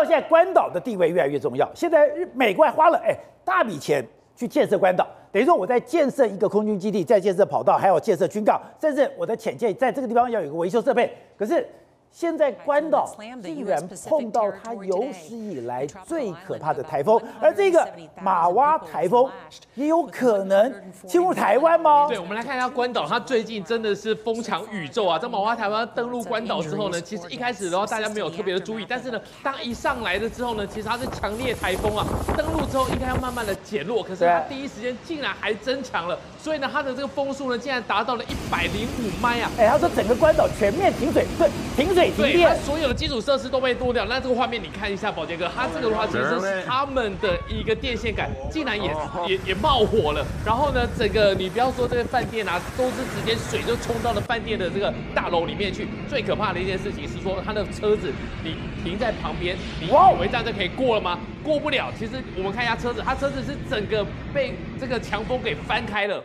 到现在关岛的地位越来越重要。现在美国还花了哎大笔钱去建设关岛，等于说我在建设一个空军基地，在建设跑道，还有建设军港，甚至我的潜舰在这个地方要有个维修设备。可是。现在关岛竟然碰到它有史以来最可怕的台风，而这个马哇台风也有可能侵入台湾吗？对，我们来看一下关岛，它最近真的是风强宇宙啊！这马哇台风登陆关岛之后呢，其实一开始的话大家没有特别的注意，但是呢，当一上来了之后呢，其实它是强烈台风啊，登陆之后应该要慢慢的减弱，可是它第一时间竟然还增强了，所以呢，它的这个风速呢，竟然达到了一百零五迈啊！哎，他说整个关岛全面停水，对，停水。对，它所有的基础设施都被剁掉。那这个画面你看一下，宝杰哥，它这个的话其实是他们的一个电线杆竟然也也也冒火了。然后呢，整个你不要说这个饭店啊，都是直接水就冲到了饭店的这个大楼里面去。最可怕的一件事情是说，它的车子你停在旁边，你以为这样就可以过了吗？过不了。其实我们看一下车子，它车子是整个被这个强风给翻开了。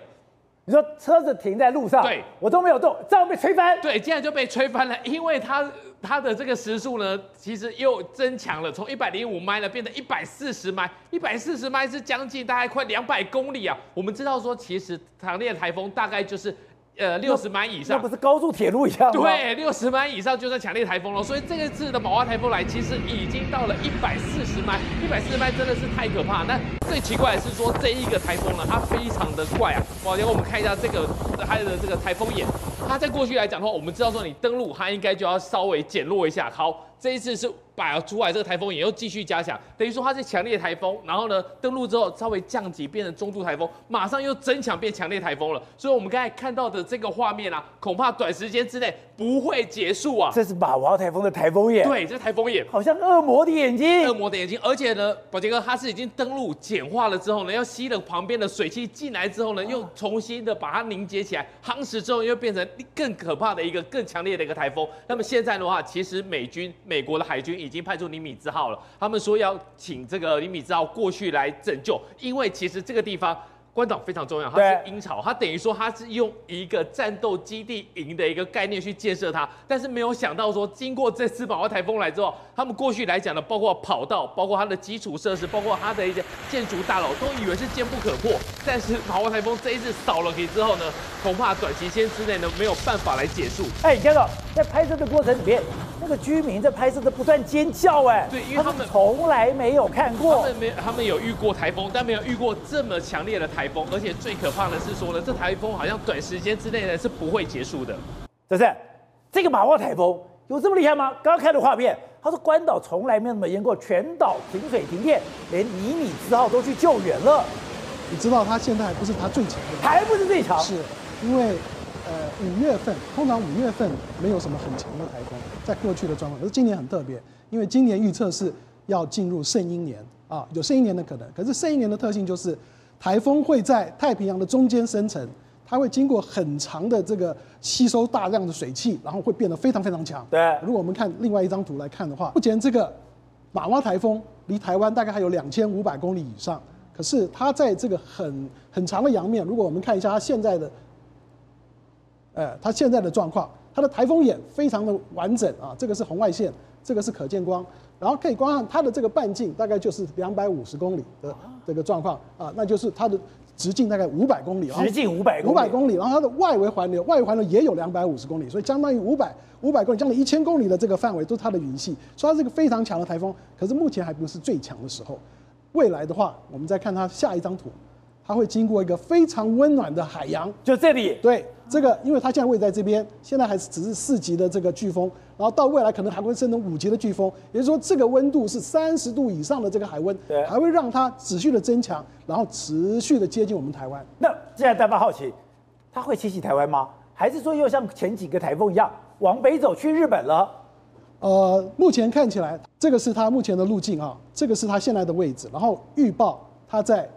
你说车子停在路上，对，我都没有动，这样被吹翻。对，竟然就被吹翻了，因为它它的这个时速呢，其实又增强了，从一百零五迈呢变成一百四十迈，一百四十迈是将近大概快两百公里啊。我们知道说，其实强烈台风大概就是。呃，六十迈以上，那不是高速铁路一样吗？对，六十迈以上就算强烈台风了。所以这一次的宝华台风来，其实已经到了一百四十迈，一百四十迈真的是太可怕。那最奇怪的是说，这一个台风呢，它非常的怪啊。哇，然后我们看一下这个它的这个台风眼，它在过去来讲的话，我们知道说你登陆，它应该就要稍微减弱一下。好，这一次是。把出来这个台风也又继续加强，等于说它是强烈台风，然后呢登陆之后稍微降级变成中度台风，马上又增强变强烈台风了。所以我们刚才看到的这个画面啊，恐怕短时间之内不会结束啊。这是马娃台风的台风眼，对，这是台风眼，好像恶魔的眼睛，恶魔的眼睛。而且呢，宝杰哥它是已经登陆简化了之后呢，要吸了旁边的水汽进来之后呢，又重新的把它凝结起来，夯实之后又变成更可怕的一个更强烈的一个台风。那么现在的话，其实美军美国的海军。已经派出尼米兹号了，他们说要请这个尼米兹号过去来拯救，因为其实这个地方。关岛非常重要，它是鹰巢，它等于说它是用一个战斗基地营的一个概念去建设它，但是没有想到说，经过这次玛娃台风来之后，他们过去来讲的，包括跑道，包括它的基础设施，包括它的一些建筑大楼，都以为是坚不可破，但是玛娃台风这一次扫了给之后呢，恐怕短期间之内呢没有办法来结束。哎，你看到在拍摄的过程里面，那个居民在拍摄的不断尖叫，哎，对，因为他们从来没有看过，他们没他们有遇过台风，但没有遇过这么强烈的台风。而且最可怕的是说呢，这台风好像短时间之内呢是不会结束的。这是这个马化台风有这么厉害吗？刚刚看的画面，他说关岛从来没有那么严过，全岛停水停电，连尼米兹号都去救援了。你知道他现在还不是他最强的，还不是最强，是因为呃五月份通常五月份没有什么很强的台风，在过去的状况，可是今年很特别，因为今年预测是要进入圣婴年啊，有圣婴年的可能，可是圣婴年的特性就是。台风会在太平洋的中间生成，它会经过很长的这个吸收大量的水汽，然后会变得非常非常强。对，如果我们看另外一张图来看的话，目前这个玛娃台风离台湾大概还有两千五百公里以上，可是它在这个很很长的洋面，如果我们看一下它现在的，呃，它现在的状况，它的台风眼非常的完整啊，这个是红外线，这个是可见光。然后可以观看它的这个半径大概就是两百五十公里的这个状况啊，那就是它的直径大概五百公里啊，直径五百公里，五百公里，然后它的外围环流，外围环流也有两百五十公里，所以相当于五百五百公里，将近一千公里的这个范围都是它的云系，所以它是一个非常强的台风。可是目前还不是最强的时候，未来的话，我们再看它下一张图。它会经过一个非常温暖的海洋，就这里。对，这个，因为它现在位在这边，现在还是只是四级的这个飓风，然后到未来可能还会升成五级的飓风，也就是说，这个温度是三十度以上的这个海温，对，还会让它持续的增强，然后持续的接近我们台湾。那现在大家好奇，它会侵袭台湾吗？还是说又像前几个台风一样往北走去日本了？呃，目前看起来，这个是它目前的路径啊，这个是它现在的位置，然后预报它在。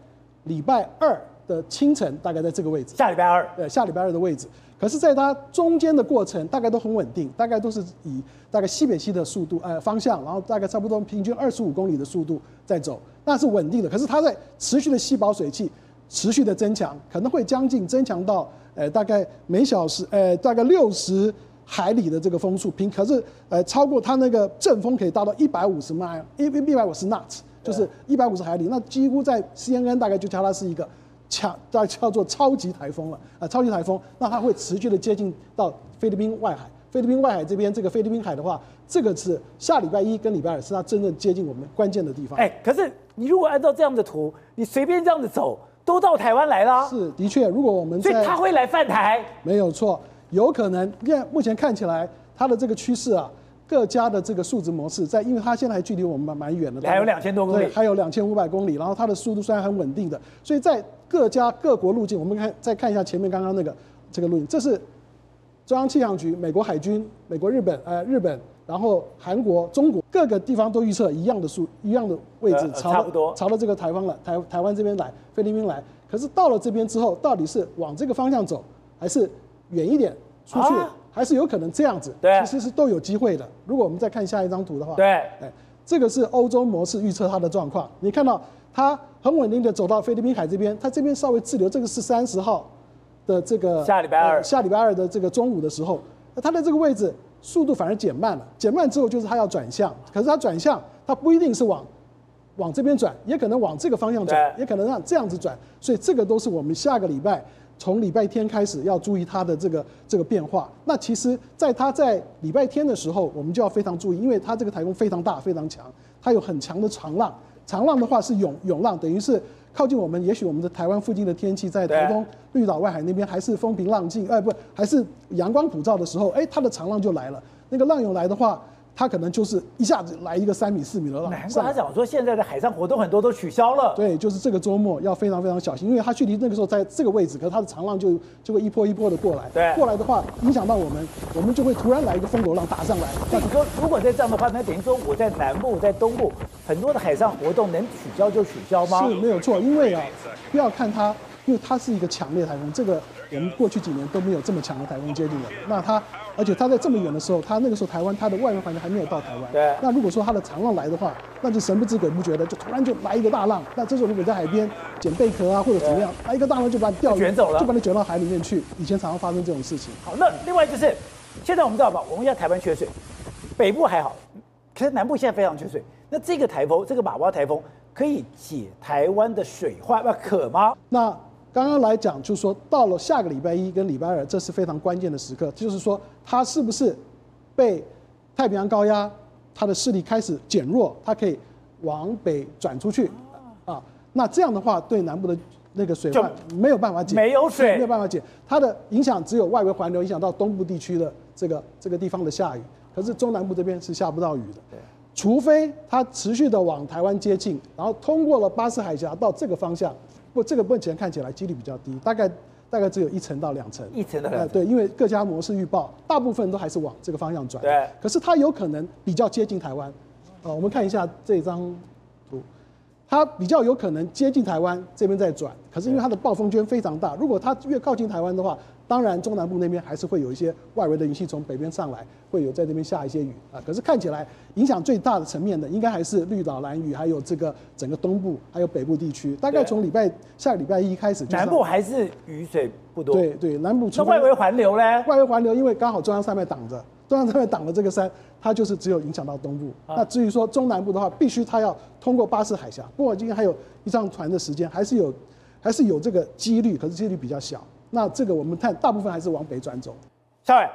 礼拜二的清晨，大概在这个位置。下礼拜二，对，下礼拜二的位置。可是，在它中间的过程，大概都很稳定，大概都是以大概西北西的速度，呃，方向，然后大概差不多平均二十五公里的速度在走，那是稳定的。可是它在持续的吸饱水汽，持续的增强，可能会将近增强到，呃，大概每小时，呃，大概六十海里的这个风速，平可是呃超过它那个阵风可以达到一百五十迈，一一百五十 knots，就是一百五十海里，那几乎在 CNN 大概就叫它是一个强，叫叫做超级台风了啊、呃，超级台风，那它会持续的接近到菲律宾外海，菲律宾外海这边这个菲律宾海的话，这个是下礼拜一跟礼拜二是它真正接近我们关键的地方。哎，可是你如果按照这样的图，你随便这样子走，都到台湾来了。是，的确，如果我们所以它会来犯台，没有错。有可能，因为目前看起来它的这个趋势啊，各家的这个数值模式在，因为它现在还距离我们蛮蛮远的，还有两千多公里，还有两千五百公里，然后它的速度虽然很稳定的，所以在各家各国路径，我们看再看一下前面刚刚那个这个路径，这是中央气象局、美国海军、美国、日本、呃日本，然后韩国、中国各个地方都预测一样的数一样的位置，朝差不多朝着这个台湾了，台台湾这边来，菲律宾来，可是到了这边之后，到底是往这个方向走，还是？远一点出去，还是有可能这样子。对，其实是都有机会的。如果我们再看下一张图的话，对，哎，这个是欧洲模式预测它的状况。你看到它很稳定的走到菲律宾海这边，它这边稍微滞留。这个是三十号的这个下礼拜二，下礼拜二的这个中午的时候，它的这个位置速度反而减慢了。减慢之后就是它要转向，可是它转向，它不一定是往往这边转，也可能往这个方向转，也可能让这样子转。所以这个都是我们下个礼拜。从礼拜天开始要注意它的这个这个变化。那其实，在它在礼拜天的时候，我们就要非常注意，因为它这个台风非常大、非常强，它有很强的长浪。长浪的话是涌涌浪，等于是靠近我们，也许我们的台湾附近的天气，在台东绿岛外海那边还是风平浪静，哎，不，还是阳光普照的时候，哎，它的长浪就来了。那个浪涌来的话。它可能就是一下子来一个三米四米的浪，难怪他讲说现在的海上活动很多都取消了。对，就是这个周末要非常非常小心，因为它距离那个时候在这个位置，可是它的长浪就就会一波一波的过来。对，过来的话影响到我们，我们就会突然来一个风狗浪打上来。那你说如果在这样的话，那等于说我在南部、在东部很多的海上活动能取消就取消吗？是没有错，因为啊，不要看它，因为它是一个强烈台风，这个我们过去几年都没有这么强的台风接近了。那它。而且他在这么远的时候，他那个时候台湾他的外围环境还没有到台湾。对。那如果说他的长浪来的话，那就神不知鬼不觉的，就突然就来一个大浪。那这时候如果在海边捡贝壳啊或者怎么样，来一个大浪就把你钓卷走了，就把你卷到海里面去。以前常常发生这种事情。好，那另外就是，现在我们知道吧，我们现在台湾缺水，北部还好，可是南部现在非常缺水。那这个台风，这个马娃台风可以解台湾的水患，那可吗？那。刚刚来讲，就是说到了下个礼拜一跟礼拜二，这是非常关键的时刻。就是说，它是不是被太平洋高压它的势力开始减弱，它可以往北转出去啊？那这样的话，对南部的那个水患没有办法解，没有水，没有办法解。它的影响只有外围环流影响到东部地区的这个这个地方的下雨，可是中南部这边是下不到雨的。对，除非它持续的往台湾接近，然后通过了巴士海峡到这个方向。不，这个目前看起来几率比较低，大概大概只有一成到两成。一成的。呃，对，因为各家模式预报，大部分都还是往这个方向转。对。可是它有可能比较接近台湾，呃，我们看一下这张图，它比较有可能接近台湾这边在转，可是因为它的暴风圈非常大，如果它越靠近台湾的话。当然，中南部那边还是会有一些外围的云系从北边上来，会有在这边下一些雨啊。可是看起来影响最大的层面的，应该还是绿岛、蓝雨，还有这个整个东部，还有北部地区。大概从礼拜下个礼拜一开始，南部还是雨水不多。对对，南部。那外围环流呢？外围环流，因为刚好中央山脉挡着，中央山脉挡了这个山，它就是只有影响到东部。啊、那至于说中南部的话，必须它要通过巴士海峡。不过今天还有一趟船的时间，还是有，还是有这个几率，可是几率比较小。那这个我们看，大部分还是往北转走。小伟，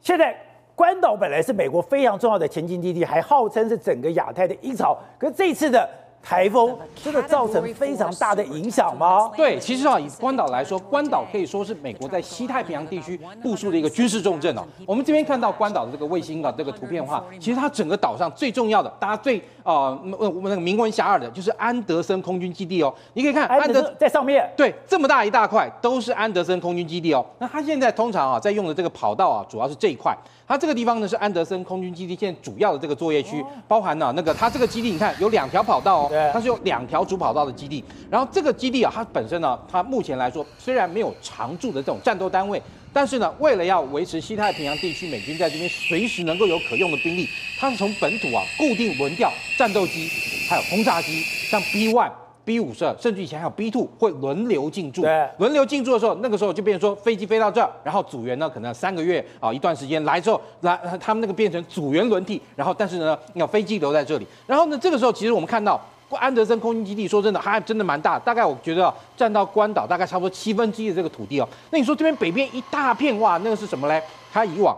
现在关岛本来是美国非常重要的前进基地，还号称是整个亚太的鹰巢，可是这次的。台风真的造成非常大的影响吗？对，其实啊，以关岛来说，关岛可以说是美国在西太平洋地区部署的一个军事重镇哦。我们这边看到关岛的这个卫星的这个图片的话，其实它整个岛上最重要的，大家最啊，我、呃、们那个名闻遐迩的，就是安德森空军基地哦。你可以看安德在上面，对，这么大一大块都是安德森空军基地哦。那它现在通常啊，在用的这个跑道啊，主要是这一块。它这个地方呢是安德森空军基地现在主要的这个作业区，包含了那个它这个基地，你看有两条跑道哦，它是有两条主跑道的基地。然后这个基地啊，它本身呢，它目前来说虽然没有常驻的这种战斗单位，但是呢，为了要维持西太平洋地区美军在这边随时能够有可用的兵力，它是从本土啊固定轮调战斗机，还有轰炸机，像 B one。B 五十二，甚至以前还有 B two 会轮流进驻。对，轮流进驻的时候，那个时候就变成说飞机飞到这儿，然后组员呢可能三个月啊一段时间来之后，来他们那个变成组员轮替，然后但是呢，要飞机留在这里。然后呢，这个时候其实我们看到安德森空军基地，说真的还真的蛮大，大概我觉得占到关岛大概差不多七分之一的这个土地哦。那你说这边北边一大片哇，那个是什么嘞？它以往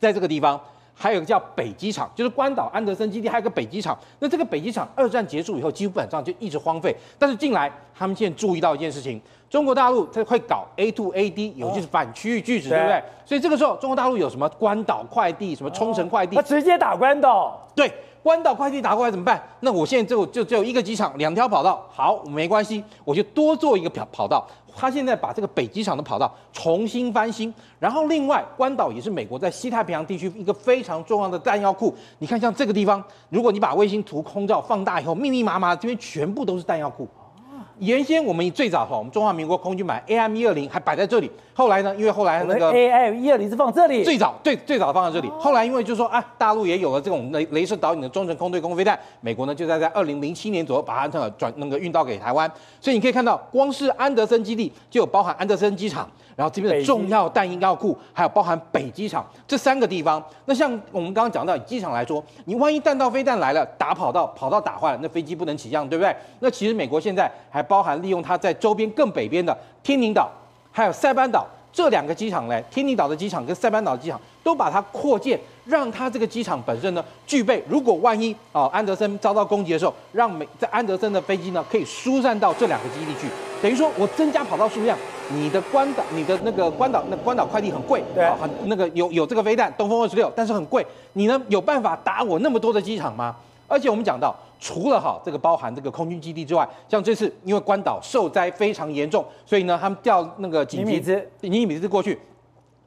在这个地方。还有一个叫北机场，就是关岛安德森基地，还有个北机场。那这个北机场二战结束以后，基本上就一直荒废。但是近来他们现在注意到一件事情，中国大陆在会搞 A to A D，有就是反区域拒止，对不对？所以这个时候中国大陆有什么关岛快递、什么冲绳快递，他直接打关岛。对，关岛快递打过来怎么办？那我现在就就只有一个机场，两条跑道，好，没关系，我就多做一个跑跑道。他现在把这个北机场的跑道重新翻新，然后另外关岛也是美国在西太平洋地区一个非常重要的弹药库。你看像这个地方，如果你把卫星图空照放大以后，密密麻麻这边全部都是弹药库。原先我们最早哈，我们中华民国空军买 AM 一二零还摆在这里，后来呢，因为后来那个 AM 一二零是放这里，最早最最早放在这里，后来因为就说啊，大陆也有了这种雷雷射导引的中程空对空飞弹，美国呢就在在二零零七年左右把它那个转那个运到给台湾，所以你可以看到，光是安德森基地就有包含安德森机场，然后这边的重要弹药库，还有包含北机场这三个地方。那像我们刚刚讲到以机场来说，你万一弹道飞弹来了，打跑道跑道打坏了，那飞机不能起降，对不对？那其实美国现在还包含利用它在周边更北边的天宁岛，还有塞班岛这两个机场嘞，天宁岛的机场跟塞班岛的机场都把它扩建，让它这个机场本身呢具备，如果万一啊安德森遭到攻击的时候，让美在安德森的飞机呢可以疏散到这两个基地去，等于说我增加跑道数量，你的关岛你的那个关岛那关岛快递很贵，对，很那个有有这个飞弹东风二十六，但是很贵，你呢有办法打我那么多的机场吗？而且我们讲到，除了哈这个包含这个空军基地之外，像这次因为关岛受灾非常严重，所以呢他们调那个紧急尼米兹尼米兹过去，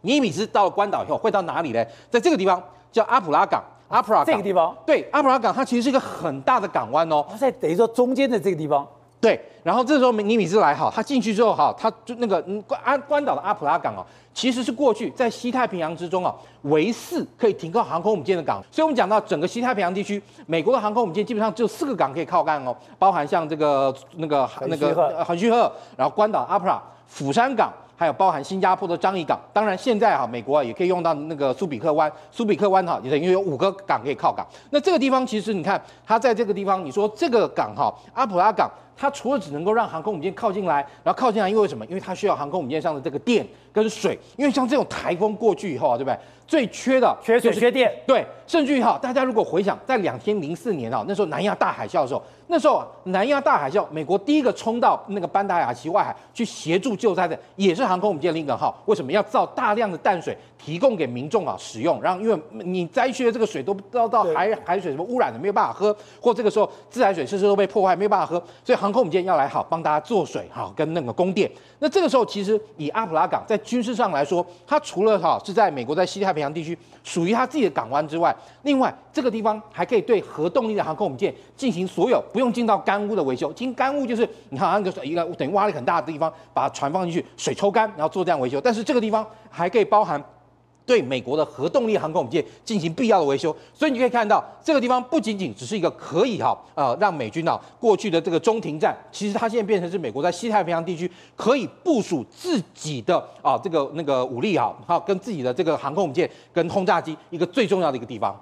尼米兹到了关岛以后会到哪里呢？在这个地方叫阿普拉港，阿普拉港这个地方对阿普拉港它其实是一个很大的港湾哦，它在等于说中间的这个地方。对，然后这时候尼米兹来哈，他进去之后哈，他就那个关安关岛的阿普拉港哦，其实是过去在西太平洋之中啊唯四可以停靠航空母舰的港。所以我们讲到整个西太平洋地区，美国的航空母舰基本上只有四个港可以靠岸哦，包含像这个那个那个横须贺，然后关岛阿普拉、釜山港。还有包含新加坡的樟宜港，当然现在哈美国啊也可以用到那个苏比克湾，苏比克湾哈也等于有五个港可以靠港。那这个地方其实你看，它在这个地方，你说这个港哈阿普拉港，它除了只能够让航空母舰靠近来，然后靠近来，因为什么？因为它需要航空母舰上的这个电跟水，因为像这种台风过去以后啊，对不对？最缺的缺水缺电，对，甚至于哈，大家如果回想在两千零四年啊，那时候南亚大海啸的时候，那时候啊，南亚大海啸，美国第一个冲到那个班达雅奇外海去协助救灾的，也是航空母舰林肯号。为什么要造大量的淡水提供给民众啊使用？然后因为你灾区的这个水都不知道到海海水什么污染的，没有办法喝，或这个时候自来水设施都被破坏，没有办法喝，所以航航空母舰要来好帮大家做水好跟那个供电。那这个时候其实以阿普拉港在军事上来说，它除了哈是在美国在西太平洋地区。属于它自己的港湾之外，另外这个地方还可以对核动力的航空母舰进行所有不用进到干坞的维修。进干坞就是你看那个一个等于挖了很大的地方，把船放进去，水抽干，然后做这样维修。但是这个地方还可以包含。对美国的核动力航空母舰进行必要的维修，所以你可以看到这个地方不仅仅只是一个可以哈呃让美军啊过去的这个中停站，其实它现在变成是美国在西太平洋地区可以部署自己的啊这个那个武力哈，好跟自己的这个航空母舰跟轰炸机一个最重要的一个地方。